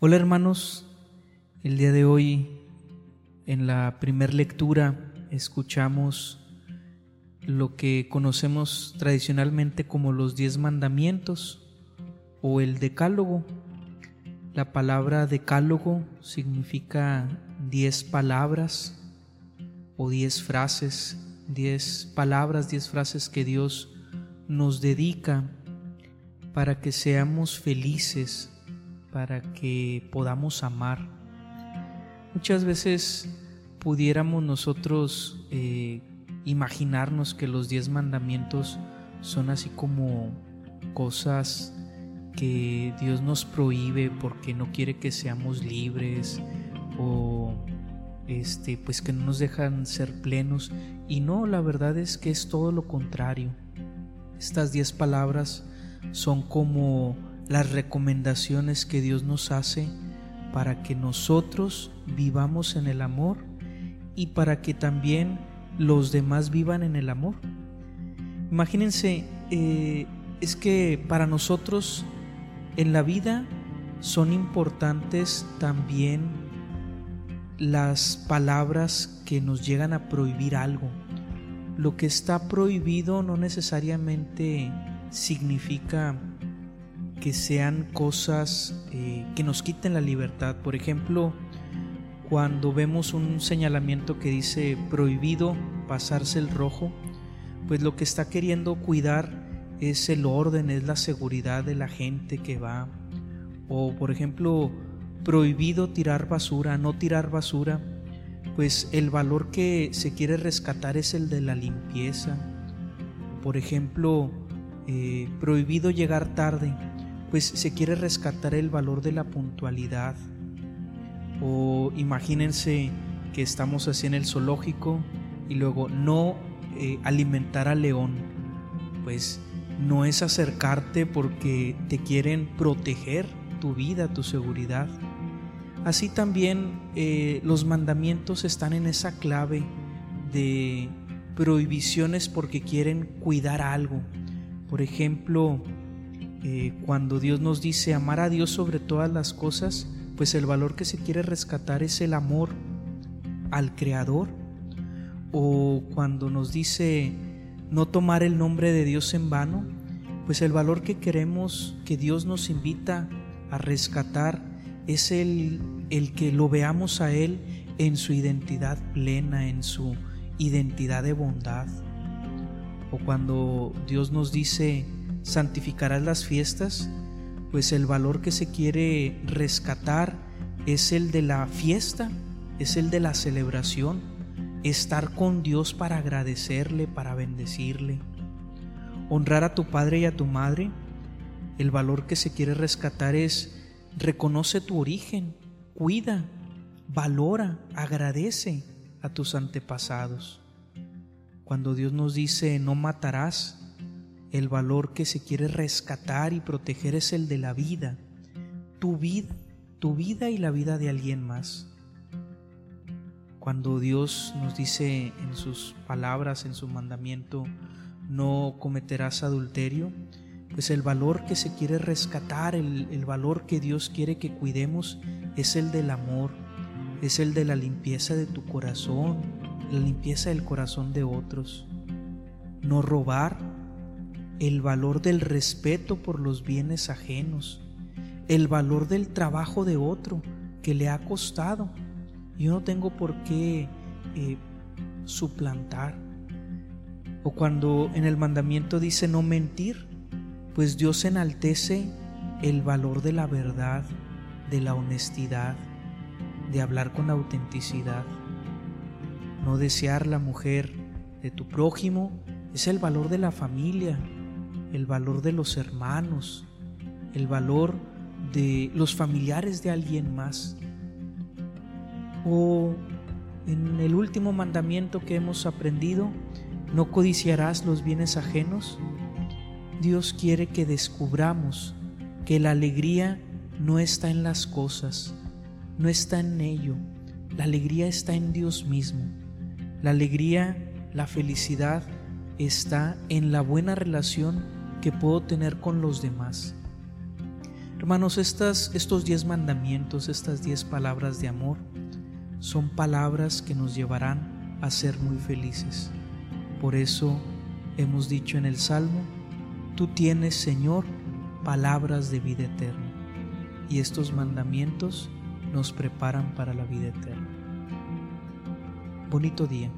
Hola hermanos, el día de hoy en la primer lectura escuchamos lo que conocemos tradicionalmente como los diez mandamientos o el decálogo. La palabra decálogo significa diez palabras o diez frases, diez palabras, diez frases que Dios nos dedica para que seamos felices para que podamos amar. Muchas veces pudiéramos nosotros eh, imaginarnos que los diez mandamientos son así como cosas que Dios nos prohíbe porque no quiere que seamos libres o este pues que no nos dejan ser plenos y no la verdad es que es todo lo contrario estas diez palabras son como las recomendaciones que Dios nos hace para que nosotros vivamos en el amor y para que también los demás vivan en el amor. Imagínense, eh, es que para nosotros en la vida son importantes también las palabras que nos llegan a prohibir algo. Lo que está prohibido no necesariamente significa que sean cosas eh, que nos quiten la libertad. Por ejemplo, cuando vemos un señalamiento que dice prohibido pasarse el rojo, pues lo que está queriendo cuidar es el orden, es la seguridad de la gente que va. O por ejemplo, prohibido tirar basura, no tirar basura, pues el valor que se quiere rescatar es el de la limpieza. Por ejemplo, eh, prohibido llegar tarde, pues se quiere rescatar el valor de la puntualidad. O imagínense que estamos así en el zoológico y luego no eh, alimentar al león, pues no es acercarte porque te quieren proteger tu vida, tu seguridad. Así también eh, los mandamientos están en esa clave de prohibiciones porque quieren cuidar algo. Por ejemplo, eh, cuando Dios nos dice amar a Dios sobre todas las cosas, pues el valor que se quiere rescatar es el amor al Creador. O cuando nos dice no tomar el nombre de Dios en vano, pues el valor que queremos que Dios nos invita a rescatar es el, el que lo veamos a Él en su identidad plena, en su identidad de bondad. O cuando Dios nos dice, santificarás las fiestas, pues el valor que se quiere rescatar es el de la fiesta, es el de la celebración, estar con Dios para agradecerle, para bendecirle. Honrar a tu padre y a tu madre, el valor que se quiere rescatar es reconoce tu origen, cuida, valora, agradece a tus antepasados. Cuando Dios nos dice no matarás, el valor que se quiere rescatar y proteger es el de la vida, tu vida, tu vida y la vida de alguien más. Cuando Dios nos dice en sus palabras, en su mandamiento, no cometerás adulterio, pues el valor que se quiere rescatar, el, valor que Dios quiere que cuidemos es el del amor, es el de la limpieza de tu corazón, la limpieza del corazón de otros. No robar, el valor del respeto por los bienes ajenos, el valor del trabajo de otro que le ha costado. Yo no tengo por qué eh, suplantar. O cuando en el mandamiento dice no mentir, pues Dios enaltece el valor de la verdad, de la honestidad, de hablar con autenticidad. No desear la mujer de tu prójimo es el valor de la familia, el valor de los hermanos, el valor de los familiares de alguien más. O en el último mandamiento que hemos aprendido, no codiciarás los bienes ajenos. Dios quiere que descubramos que la alegría no está en las cosas, no está en ello. La alegría está en Dios mismo. La alegría, la felicidad está en la buena relación que puedo tener con los demás. Hermanos, estas, estos diez mandamientos, estas diez palabras de amor, son palabras que nos llevarán a ser muy felices. Por eso hemos dicho en el Salmo, tú tienes, Señor, palabras de vida eterna. Y estos mandamientos nos preparan para la vida eterna. Bonito día.